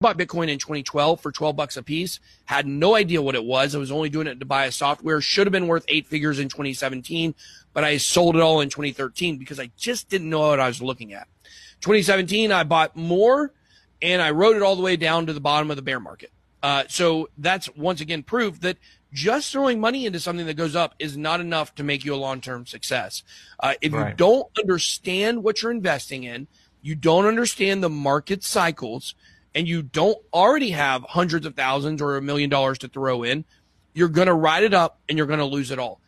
bought Bitcoin in 2012 for 12 bucks a piece. Had no idea what it was. I was only doing it to buy a software. Should have been worth eight figures in 2017, but I sold it all in 2013 because I just didn't know what I was looking at. 2017, I bought more and I rode it all the way down to the bottom of the bear market. Uh, so that's once again proof that just throwing money into something that goes up is not enough to make you a long-term success. Uh, if right. you don't understand what you're investing in, you don't understand the market cycles, and you don't already have hundreds of thousands or a million dollars to throw in, you're going to ride it up and you're going to lose it all.